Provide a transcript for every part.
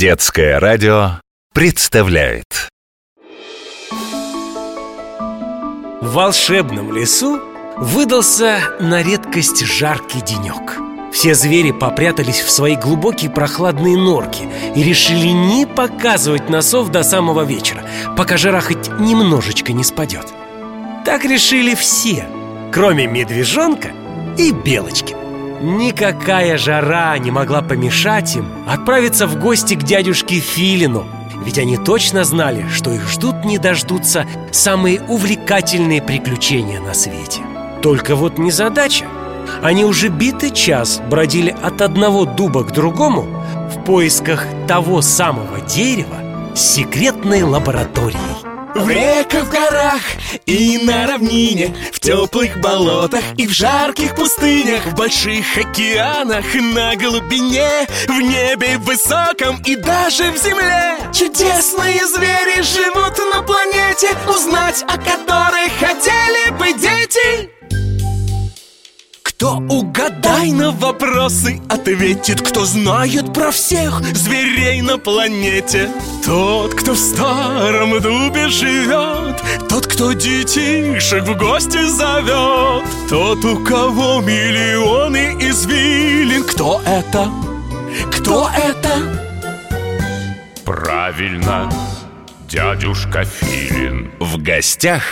Детское радио представляет. В волшебном лесу выдался на редкость жаркий денек Все звери попрятались в свои глубокие прохладные норки И решили не показывать носов до самого вечера Пока жара хоть немножечко не спадет Так решили все, кроме медвежонка и белочки Никакая жара не могла помешать им отправиться в гости к дядюшке Филину. Ведь они точно знали, что их ждут не дождутся самые увлекательные приключения на свете. Только вот незадача. Они уже битый час бродили от одного дуба к другому В поисках того самого дерева с секретной лабораторией в реках, в горах и на равнине В теплых болотах и в жарких пустынях В больших океанах, на глубине В небе высоком и даже в земле. Чудесные звери живут на планете Узнать о которых хотели бы дети кто угадай на вопросы ответит Кто знает про всех зверей на планете. Тот, кто в старом дубе живет Тот, кто детишек в гости зовет. Тот, у кого миллионы извилин. Кто это? Кто это? Правильно, дядюшка Филин. В гостях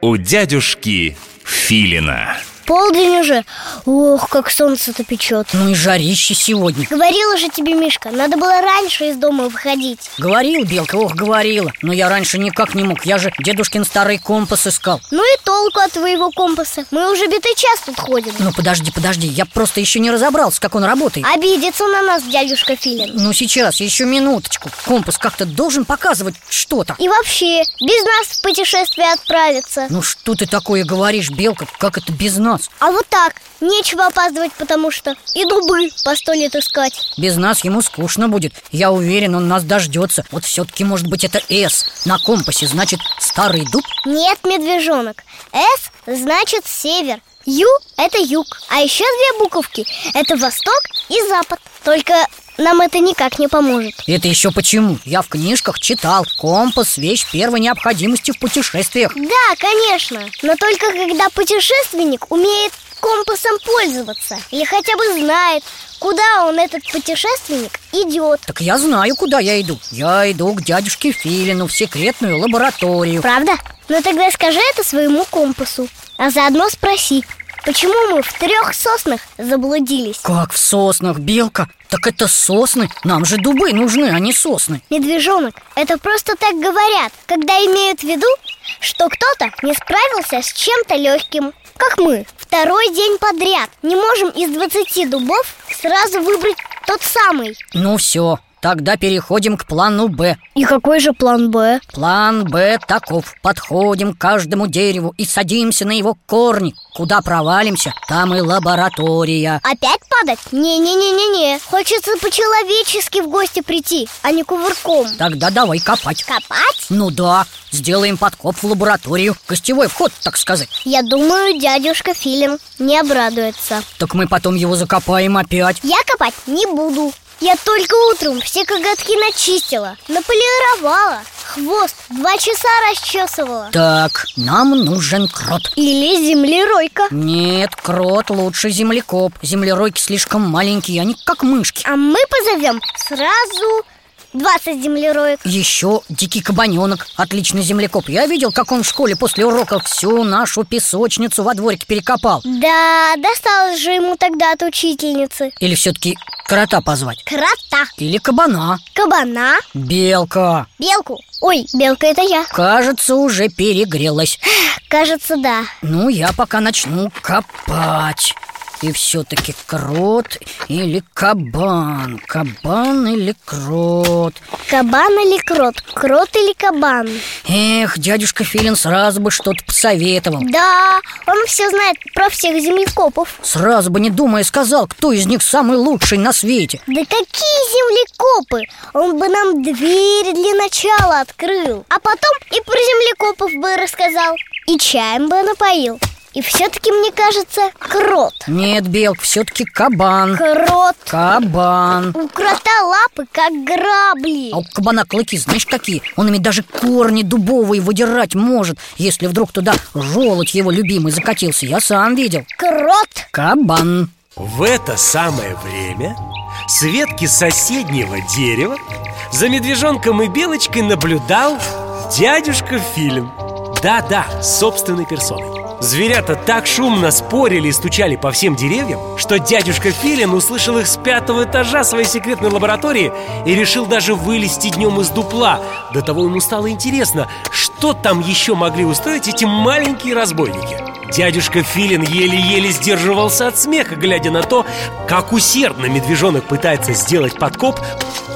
у дядюшки Филина Полдень уже. Ох, как солнце-то печет. Ну и жарище сегодня. Говорила же тебе, Мишка, надо было раньше из дома выходить. Говорил, Белка, ох, говорила. Но я раньше никак не мог. Я же дедушкин старый компас искал. Ну и толку от твоего компаса. Мы уже битый час тут ходим. Ну подожди, подожди. Я просто еще не разобрался, как он работает. Обидится на нас дядюшка Филин. Ну сейчас, еще минуточку. Компас как-то должен показывать что-то. И вообще, без нас в путешествие отправиться. Ну что ты такое говоришь, Белка? Как это без нас? Нас? А вот так, нечего опаздывать, потому что и дубы по сто лет искать. Без нас ему скучно будет. Я уверен, он нас дождется. Вот все-таки может быть это «С» на компасе Значит, старый дуб? Нет, медвежонок. «С» значит север Ю – это юг. А еще две буковки – это восток и запад Только нам это никак не поможет. Это еще почему? Я в книжках читал. Компас – вещь первой необходимости в путешествиях. Да, конечно. Но только когда путешественник умеет компасом пользоваться Или хотя бы знает, куда он, этот путешественник, идет Так я знаю, куда я иду. Я иду к дядюшке Филину в секретную лабораторию. Правда? Ну тогда скажи это своему компасу А заодно спроси, Почему мы в трех соснах заблудились? Как в соснах, Белка? Так это сосны, нам же дубы нужны, а не сосны Медвежонок, это просто так говорят, когда имеют в виду, что кто-то не справился с чем-то легким Как мы, второй день подряд не можем из 20 дубов сразу выбрать тот самый Ну все, Тогда переходим к плану Б. И какой же план Б? План Б таков. Подходим к каждому дереву и садимся на его корни. Куда провалимся, там и лаборатория. Опять падать? Не-не-не-не-не. Хочется по-человечески в гости прийти, а не кувырком. Тогда давай копать. Копать? Ну да, сделаем подкоп в лабораторию. Гостевой вход, так сказать. Я думаю, дядюшка Филин не обрадуется. Так мы потом его закопаем опять. Я копать не буду я только утром все коготки начистила, наполировала Хвост два часа расчесывала. Так, нам нужен крот. Или землеройка. Нет, крот лучше землекоп. Землеройки слишком маленькие, они как мышки. А мы позовем сразу 20 землероек. Еще дикий кабаненок, отличный землекоп. Я видел, как он в школе после урока всю нашу песочницу во дворике перекопал. Да, досталось же ему тогда от учительницы. Или все-таки крота позвать? Крота. Или кабана? Кабана. Белка. Белку? Ой, белка это я. Кажется, уже перегрелась. Кажется, да. Ну, я пока начну копать и все-таки крот или кабан? Кабан или крот? Кабан или крот? Крот или кабан? Эх, дядюшка Филин сразу бы что-то посоветовал. Да, он все знает про всех землекопов. Сразу бы не думая сказал, кто из них самый лучший на свете. Да какие землекопы? Он бы нам дверь для начала открыл А потом и про землекопов бы рассказал. И чаем бы напоил И все-таки, мне кажется, крот. Нет, Белк, все-таки кабан. Крот. Кабан. У крота лапы как грабли. А у кабана клыки, знаешь, какие? Он ими даже корни дубовые выдирать может Если вдруг туда желудь его любимый закатился. Я сам видел. Крот. Кабан. В это самое время с ветки соседнего дерева за медвежонком и белочкой наблюдал дядюшка Филин. Да-да, собственной персоной Зверята так шумно спорили и стучали по всем деревьям, что дядюшка Филин услышал их с пятого этажа своей секретной лаборатории и решил даже вылезти днем из дупла. До того ему стало интересно, что там еще могли устроить эти маленькие разбойники. Дядюшка Филин еле-еле сдерживался от смеха, глядя на то, как усердно медвежонок пытается сделать подкоп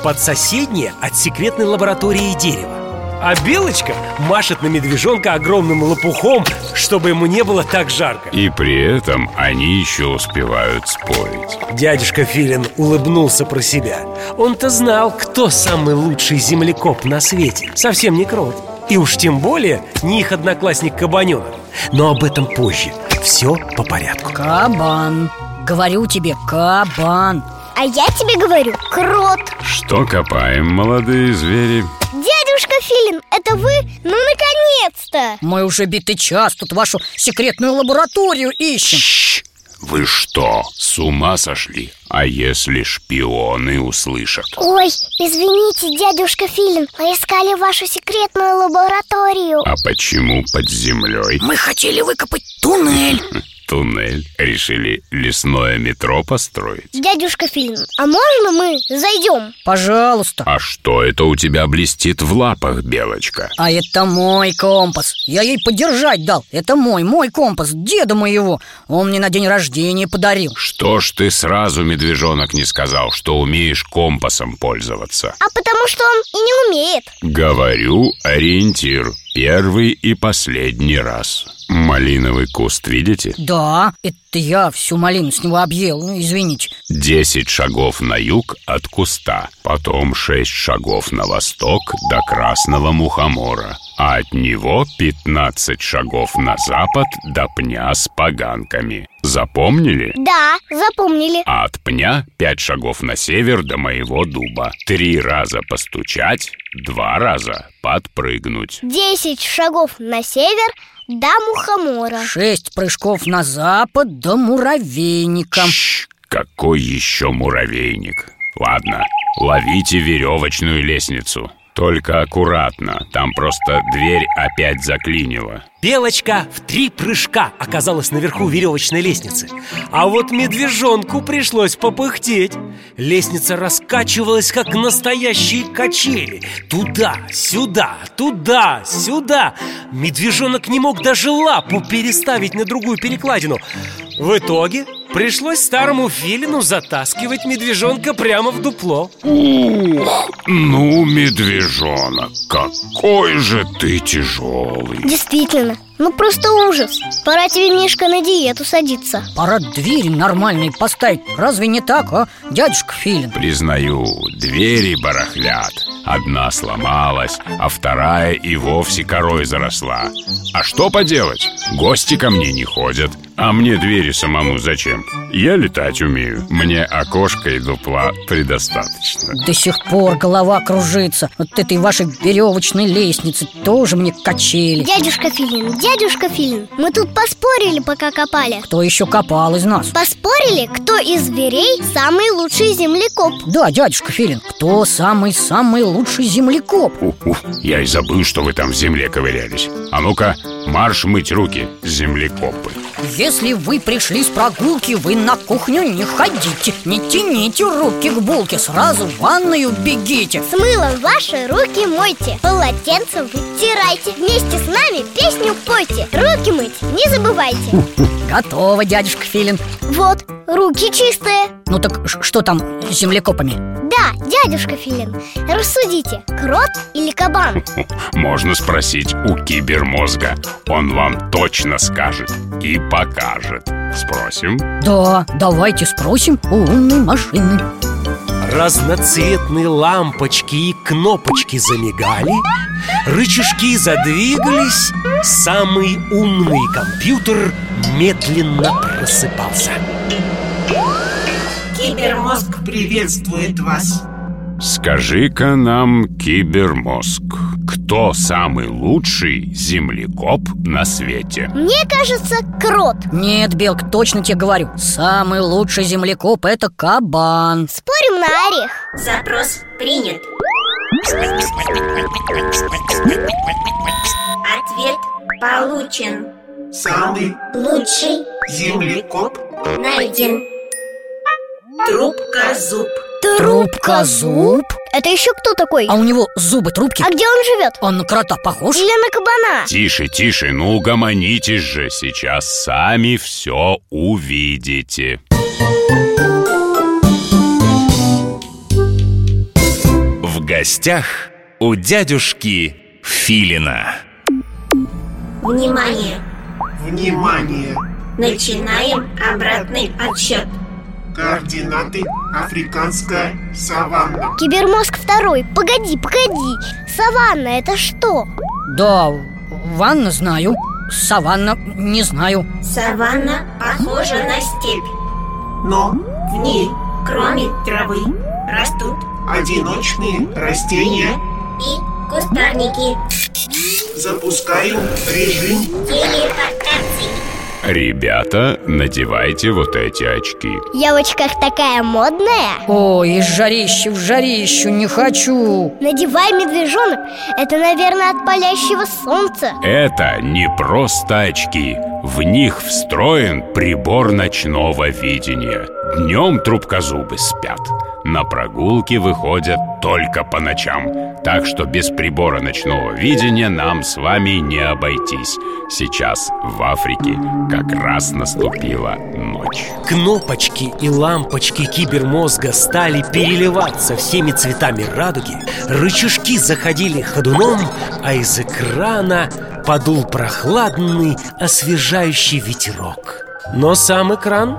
под соседнее от секретной лаборатории дерево. А Белочка машет на медвежонка огромным лопухом, чтобы ему не было так жарко. И при этом они еще успевают спорить. Дядюшка Филин улыбнулся про себя. Он-то знал, кто самый лучший землекоп на свете. Совсем не крот. И уж тем более не их одноклассник Кабаненок Но об этом позже. Все по порядку. Кабан. Говорю тебе, кабан. А я тебе говорю, крот. Что копаем, молодые звери? Филин, это вы? Ну, наконец-то! Мы уже битый час тут вашу секретную лабораторию ищем Шш! Вы что, с ума сошли? А если шпионы услышат? Ой, извините, дядюшка Филин Мы искали вашу секретную лабораторию А почему под землей? Мы хотели выкопать туннель Туннель? Решили лесное метро построить? Дядюшка Филин, а можно мы зайдем? Пожалуйста А что это у тебя блестит в лапах, Белочка? А это мой компас Я ей подержать дал Это мой, мой компас, деда моего Он мне на день рождения подарил Что ж ты сразу, медвежонок, не сказал, что умеешь компасом пользоваться? А потому что он и не умеет Говорю, ориентир Первый и последний раз Малиновый куст видите? Да, это я всю малину с него объел Ну, извините. Десять шагов на юг от куста Потом шесть шагов на восток до красного мухомора А от него пятнадцать шагов на запад до пня с поганками. Запомнили? Да, запомнили. А от пня пять шагов на север до моего дуба. Три раза постучать, два раза подпрыгнуть. Десять шагов на север до мухомора. Шесть прыжков на запад до муравейника. Шш, какой еще муравейник? Ладно, ловите веревочную лестницу Только аккуратно, там просто дверь опять заклинила. Белочка в три прыжка оказалась наверху веревочной лестницы. А вот медвежонку пришлось попыхтеть. Лестница раскачивалась, как настоящие качели. Туда, сюда, туда, сюда. Медвежонок не мог даже лапу переставить на другую перекладину. В итоге пришлось старому филину затаскивать медвежонка прямо в дупло. Ух, ну, медвежонок, какой же ты тяжелый. Действительно, ну просто ужас. Пора тебе, Мишка, на диету садиться. Пора двери нормальные поставить. Разве не так, а, дядюшка Филин? Признаю, двери барахлят. Одна сломалась, а вторая и вовсе корой заросла. А что поделать? Гости ко мне не ходят А мне двери самому зачем? Я летать умею. Мне окошко и дупла предостаточно. До сих пор голова кружится. Вот этой вашей веревочной лестницы Тоже мне качели. Дядюшка Филин, дядюшка Филин Мы тут поспорили, пока копали. Кто еще копал из нас? Поспорили, кто из зверей самый лучший землекоп. Да, дядюшка Филин, кто самый-самый лучший землекоп? Ух, я и забыл, что вы там в земле ковырялись. А ну-ка, марш мыть руки, землекопы. Если вы пришли с прогулки, вы на кухню не ходите Не тяните руки к булке, сразу в ванную бегите. С мылом ваши руки мойте Полотенцем вытирайте Вместе с нами песню пойте Руки мыть не забывайте. Готово, дядюшка Филин Вот, руки чистые Ну так что там с землекопами? Да, дядюшка Филин Рассудите, крот или кабан? Можно спросить у кибермозга Он вам точно скажет и покажет Спросим? Да, давайте спросим у умной машины Разноцветные лампочки и кнопочки замигали Рычажки задвигались самый умный компьютер медленно просыпался. Кибермозг приветствует вас. Скажи-ка нам, кибермозг, кто самый лучший землекоп на свете? Мне кажется, крот. Нет, Белка, точно тебе говорю. Самый лучший землекоп – это кабан. Спорим на орех Запрос принят Ответ получен Самый Лучший землекоп найден Трубка зуб Трубка зуб? Это еще кто такой? А у него зубы трубки? А где он живет? Он на крота похож? Или на кабана? Тише, тише, ну угомонитесь же, сейчас сами все увидите. В гостях у дядюшки Филина. Внимание! Внимание! Начинаем обратный отсчет. Координаты Африканская саванна. Кибермозг второй. Погоди, погоди. Саванна это что? Да, ванна знаю. Саванна не знаю. Саванна похожа на степь. Но В ней, кроме травы, растут одиночные растения и кустарники Запускаю режим Телепортации Ребята, надевайте вот эти очки. Я в очках такая модная Ой, из жарища в жарищу не хочу Надевай, медвежонок Это, наверное, от палящего солнца Это не просто очки. В них встроен прибор ночного видения. Днем трубкозубы спят. На прогулки выходят только по ночам. Так что без прибора ночного видения нам с вами не обойтись. Сейчас в Африке как раз наступила ночь. Кнопочки и лампочки кибермозга стали переливаться всеми цветами радуги Рычажки заходили ходуном, а из экрана подул прохладный, освежающий ветерок Но сам экран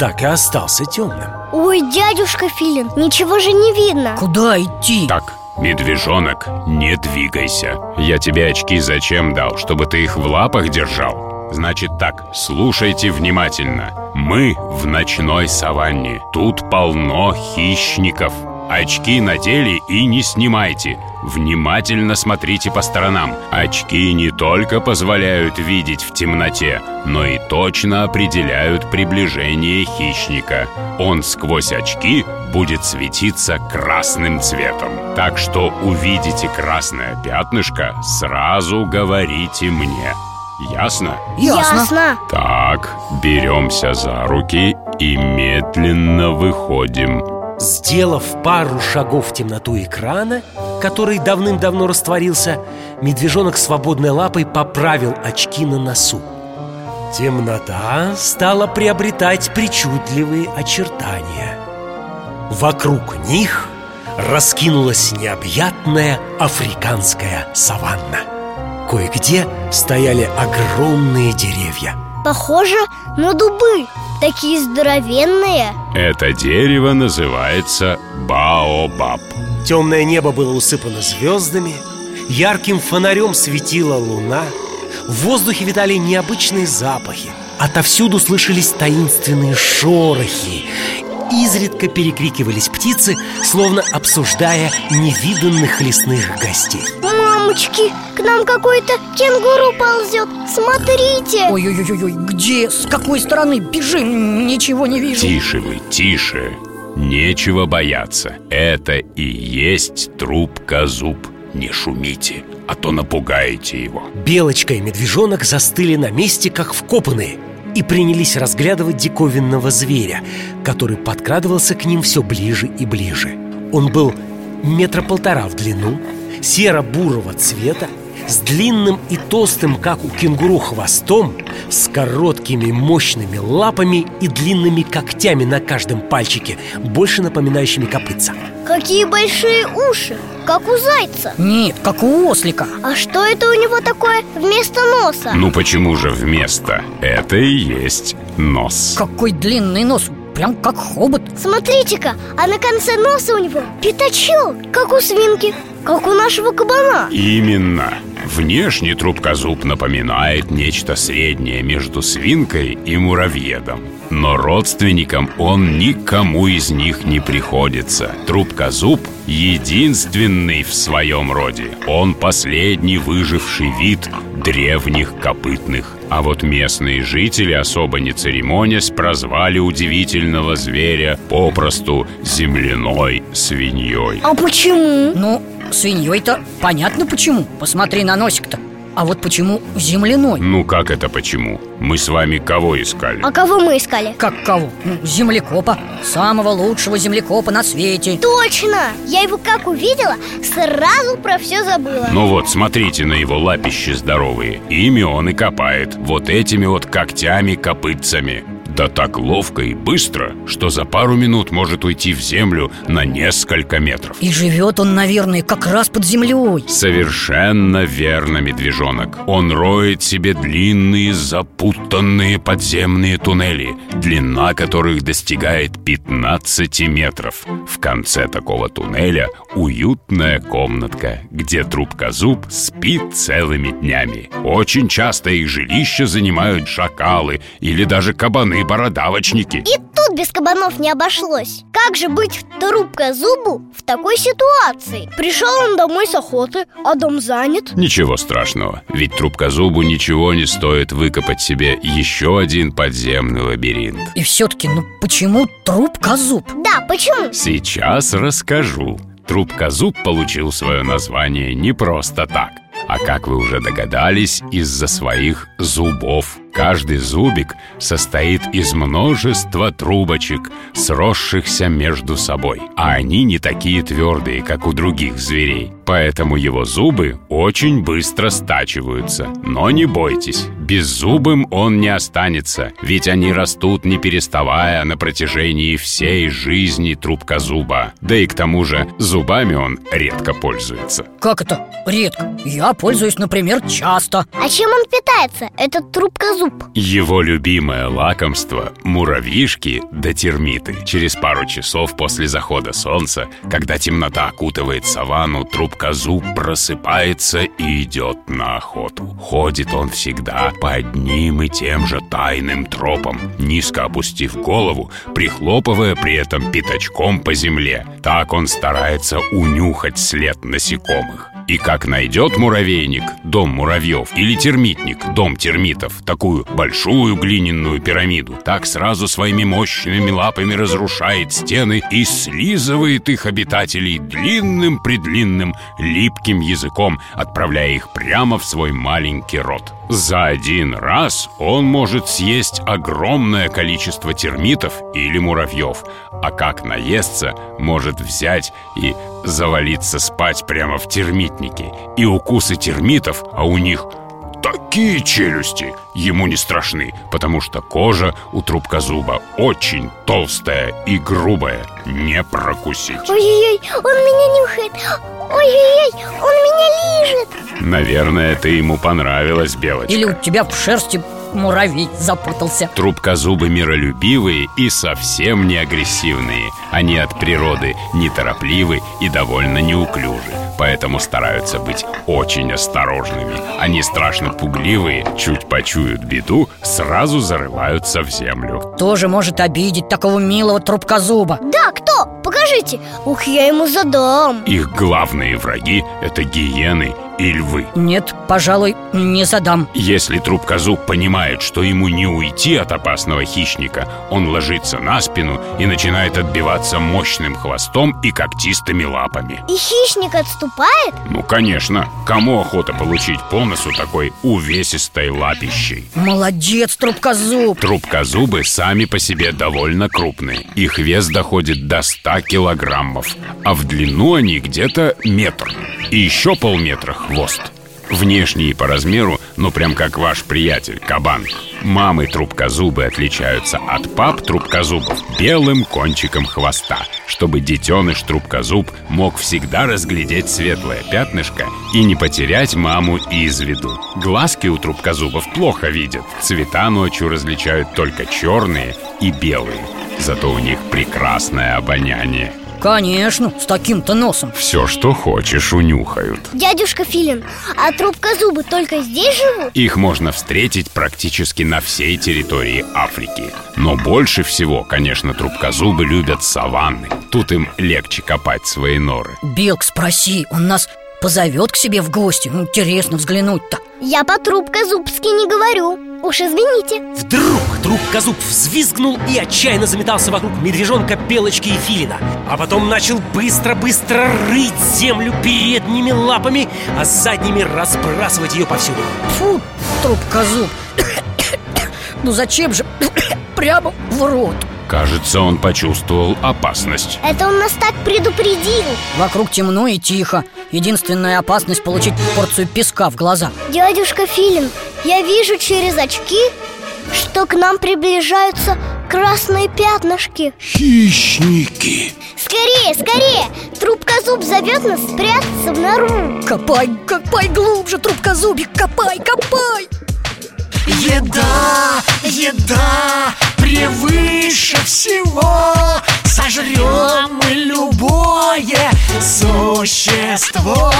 так и остался темным Ой, дядюшка Филин, ничего же не видно Куда идти? Так, медвежонок, не двигайся. Я тебе очки зачем дал? Чтобы ты их в лапах держал? Значит так, слушайте внимательно. Мы в ночной саванне. Тут полно хищников. Очки надели и не снимайте. Внимательно смотрите по сторонам. Очки не только позволяют видеть в темноте, но и точно определяют приближение хищника. Он сквозь очки будет светиться красным цветом. Так что увидите красное пятнышко, сразу говорите мне. Ясно? Ясно Так, беремся за руки и медленно выходим. Сделав пару шагов в темноту экрана, который давным-давно растворился, медвежонок свободной лапой поправил очки на носу. Темнота стала приобретать причудливые очертания. Вокруг них раскинулась необъятная африканская саванна. Кое-где стояли огромные деревья. Похоже на дубы Такие здоровенные Это дерево называется баобаб. Темное небо было усыпано звездами Ярким фонарем светила луна В воздухе витали необычные запахи Отовсюду слышались таинственные шорохи Изредка перекрикивались птицы, словно обсуждая невиданных лесных гостей Мамочки, к нам какой-то кенгуру ползет Смотрите Ой-ой-ой, где? С какой стороны? Бежим, ничего не вижу Тише вы, тише. Нечего бояться. Это и есть трубка зуб. Не шумите, а то напугаете его. Белочка и медвежонок застыли на месте, как вкопанные И принялись разглядывать диковинного зверя Который подкрадывался к ним все ближе и ближе Он был метра полтора в длину Серо-бурого цвета С длинным и толстым, как у кенгуру, хвостом С короткими мощными лапами И длинными когтями на каждом пальчике Больше напоминающими копытца Какие большие уши, как у зайца Нет, как у ослика А что это у него такое вместо носа? Ну почему же вместо? Это и есть нос. Какой длинный нос, прям как хобот Смотрите-ка, а на конце носа у него пятачок, как у свинки как у нашего кабана Именно. Внешне трубкозуб напоминает нечто среднее между свинкой и муравьедом. Но родственникам он никому из них не приходится. Трубкозуб единственный в своем роде. Он последний выживший вид древних копытных. А вот местные жители, особо не церемонясь, прозвали удивительного зверя попросту земляной свиньей. А почему? Ну, свиньей-то понятно почему Посмотри на носик-то А вот почему земляной? Ну как это почему? Мы с вами кого искали? А кого мы искали? Как кого? Ну, землекопа Самого лучшего землекопа на свете Точно! Я его как увидела, сразу про все забыла Ну вот, смотрите на его лапищи здоровые Ими он и копает Вот этими вот когтями-копытцами Да так ловко и быстро, что за пару минут может уйти в землю на несколько метров. И живет он, наверное, как раз под землей. Совершенно верно, медвежонок. Он роет себе длинные запутанные подземные туннели Длина которых достигает 15 метров. В конце такого туннеля уютная комнатка Где трубкозуб спит целыми днями. Очень часто их жилище занимают шакалы Или даже кабаны-бородавочники И тут без кабанов не обошлось Как же быть трубка зубу в такой ситуации? Пришел он домой с охоты, а дом занят Ничего страшного, ведь трубкозубу ничего не стоит выкопать себе еще один подземный лабиринт И все-таки, ну почему трубка-зуб? Да, почему? Сейчас расскажу. Трубкозуб получил свое название не просто так, а как вы уже догадались, из-за своих зубов. Каждый зубик состоит из множества трубочек, сросшихся между собой. А они не такие твердые, как у других зверей. Поэтому его зубы очень быстро стачиваются. Но не бойтесь, беззубым он не останется, ведь они растут не переставая на протяжении всей жизни трубкозуба. Да и к тому же зубами он редко пользуется. Как это? Редко Я пользуюсь, например, часто А чем он питается, этот трубка зуб? Его любимое лакомство – муравьишки да термиты. Через пару часов после захода солнца, когда темнота окутывает саванну, трубкозуб просыпается и идет на охоту. Ходит он всегда по одним и тем же тайным тропам, низко опустив голову, прихлопывая при этом пятачком по земле. Так он старается унюхать след насекомых. И как найдет муравейник, дом муравьев, или термитник, дом термитов, такую большую глиняную пирамиду, так сразу своими мощными лапами разрушает стены и слизывает их обитателей длинным-предлинным липким языком, отправляя их прямо в свой маленький рот. За один раз он может съесть огромное количество термитов или муравьев, а как наесться, может взять и завалиться спать прямо в термитнике. И укусы термитов, а у них такие челюсти, ему не страшны, потому что кожа у трубкозуба очень толстая и грубая, не прокусить. Ой-ой-ой, он меня нюхает Ой-ой-ой, он меня лижет Наверное, это ему понравилось, Белочка. Или у тебя в шерсти муравей запутался Трубкозубы миролюбивые и совсем не агрессивные. Они от природы неторопливы и довольно неуклюжи, поэтому стараются быть очень осторожными. Они страшно пугливые, чуть почуют беду, сразу зарываются в землю. Тоже может обидеть такого милого трубкозуба Да, кто? Покажите Ух, я ему задам Их главные враги – это гиены и львы. Нет, пожалуй, не задам Если трубкозуб понимает, что ему не уйти от опасного хищника, он ложится на спину и начинает отбиваться мощным хвостом и когтистыми лапами. И хищник отступает? Ну, конечно, кому охота получить по носу такой увесистой лапищей? Молодец, трубкозуб Трубкозубы сами по себе довольно крупные. Их вес доходит до 100 килограммов, а в длину они где-то метр. И еще полметра хвост. Внешние по размеру, ну прям как ваш приятель, кабан. Мамы трубкозубы отличаются от пап трубкозубов белым кончиком хвоста, чтобы детеныш трубкозуб мог всегда разглядеть светлое пятнышко и не потерять маму из виду. Глазки у трубкозубов плохо видят, цвета ночью различают только черные и белые. Зато у них прекрасное обоняние. Конечно, с таким-то носом. Все, что хочешь, унюхают. Дядюшка Филин, а трубка зубы только здесь живут? Их можно встретить практически на всей территории Африки. Но больше всего, конечно, трубкозубы любят саванны. Тут им легче копать свои норы. Белк, спроси, он нас позовет к себе в гости. Ну, Интересно взглянуть-то. Я по трубка зубски не говорю. Уж извините. Вдруг трубкозуб взвизгнул и отчаянно заметался вокруг медвежонка, белочки и филина. А потом начал быстро-быстро рыть землю передними лапами А задними разбрасывать ее повсюду. Фу, трубка зуб Ну зачем же прямо в рот? Кажется, он почувствовал опасность. Это он нас так предупредил. Вокруг темно и тихо Единственная опасность получить порцию песка в глаза. Дядюшка Филин, я вижу через очки, что к нам приближаются красные пятнышки. Хищники. Скорее, скорее! Трубка зуб зовет нас спрятаться в нору. Копай, копай глубже, трубка зубик, копай, копай Еда, еда превыше всего. Сожрем мы любое существо.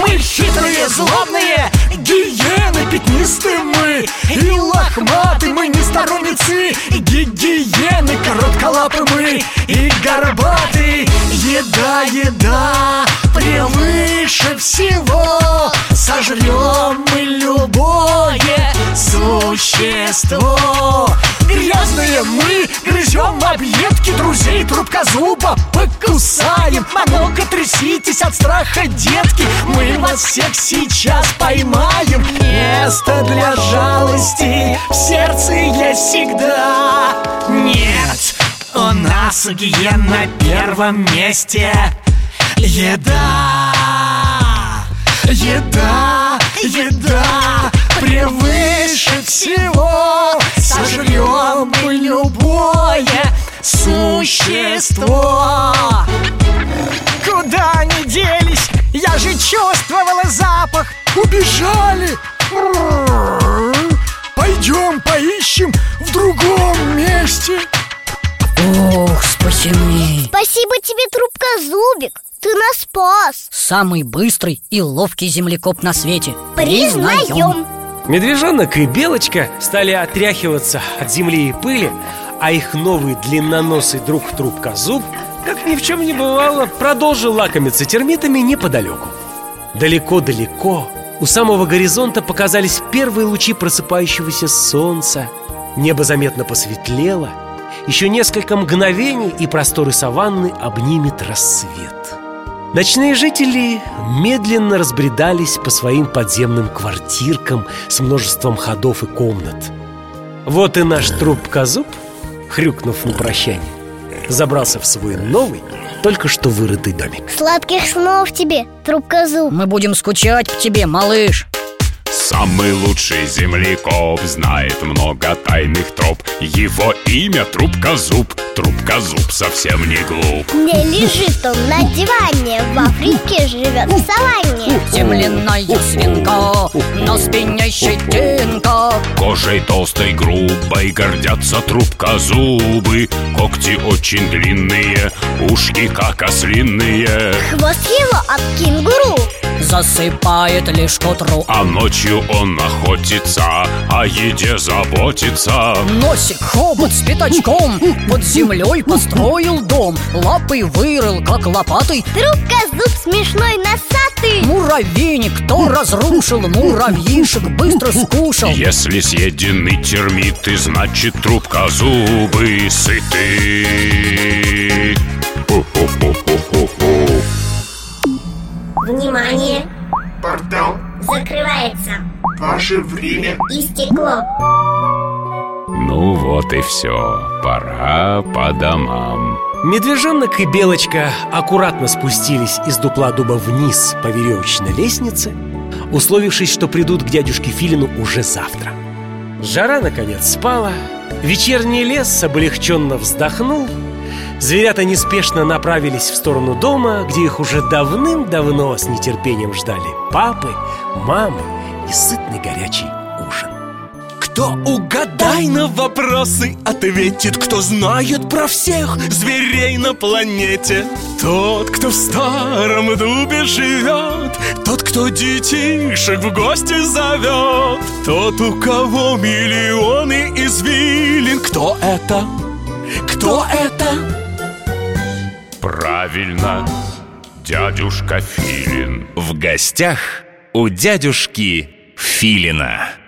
Мы хитрые, злобные, гиены пятнистые мы. И лохматы мы не сторонницы гигиены Коротколапы мы. И горбаты Еда, еда превыше всего существо Грязные мы грызем объедки друзей трубкозуба Покусаем, а ну-ка тряситесь от страха, детки. Мы вас всех сейчас поймаем. Место для жалости в сердце есть всегда. Нет, у нас гиен на первом месте. Еда Еда, еда превыше всего Сожрем мы любое существо. Куда они делись? Я же чувствовала запах. Убежали. Пойдем поищем в другом месте. Ох, спасены. Спасибо тебе, трубка зубик Ты нас спас. Самый быстрый и ловкий землекоп на свете. Признаем Медвежонок и белочка стали отряхиваться от земли и пыли А их новый длинноносый друг трубкозуб, как ни в чем не бывало, продолжил лакомиться термитами неподалеку Далеко-далеко у самого горизонта показались первые лучи просыпающегося солнца. Небо заметно посветлело. Еще несколько мгновений и просторы саванны обнимет рассвет Ночные жители медленно разбредались по своим подземным квартиркам с множеством ходов и комнат. Вот и наш труп-козуб, хрюкнув на прощание, забрался в свой новый, только что вырытый домик. Сладких снов тебе, трубка зуб Мы будем скучать по тебе, малыш Самый лучший землекоп знает много тайных троп. Его имя Трубкозуб Трубкозуб совсем не глуп. Не лежит он на диване В Африке живет в саванне. Земляная свинка, на спине щетинка Кожей толстой грубой гордятся трубкозубы Когти очень длинные, ушки как ослиные. Хвост его от кенгуру Засыпает лишь к утру. А ночью он охотится, о еде заботится. Носик, хобот с пятачком Под землей построил дом. Лапой вырыл, как лопатой. Трубка зуб смешной носатый. Муравейник кто разрушил Муравьишек быстро скушал. Если съедены термиты, значит трубкозубы сыты Ху-ху-ху-ху-ху. Внимание! Портал. Закрывается. Ваше время. Истекло Ну вот и все, пора по домам. Медвежонок и Белочка аккуратно спустились из дупла дуба вниз по веревочной лестнице Условившись, что придут к дядюшке Филину уже завтра. Жара, наконец, спала. Вечерний лес облегченно вздохнул Зверята неспешно направились в сторону дома, где их уже давным-давно с нетерпением ждали папы, мамы и сытный горячий ужин. Кто угадай на вопросы ответит Кто знает про всех зверей на планете Тот, кто в старом дубе живет Тот, кто детишек в гости зовет Тот, у кого миллионы извилин Кто это? Кто это? Правильно, дядюшка Филин В гостях у дядюшки Филина.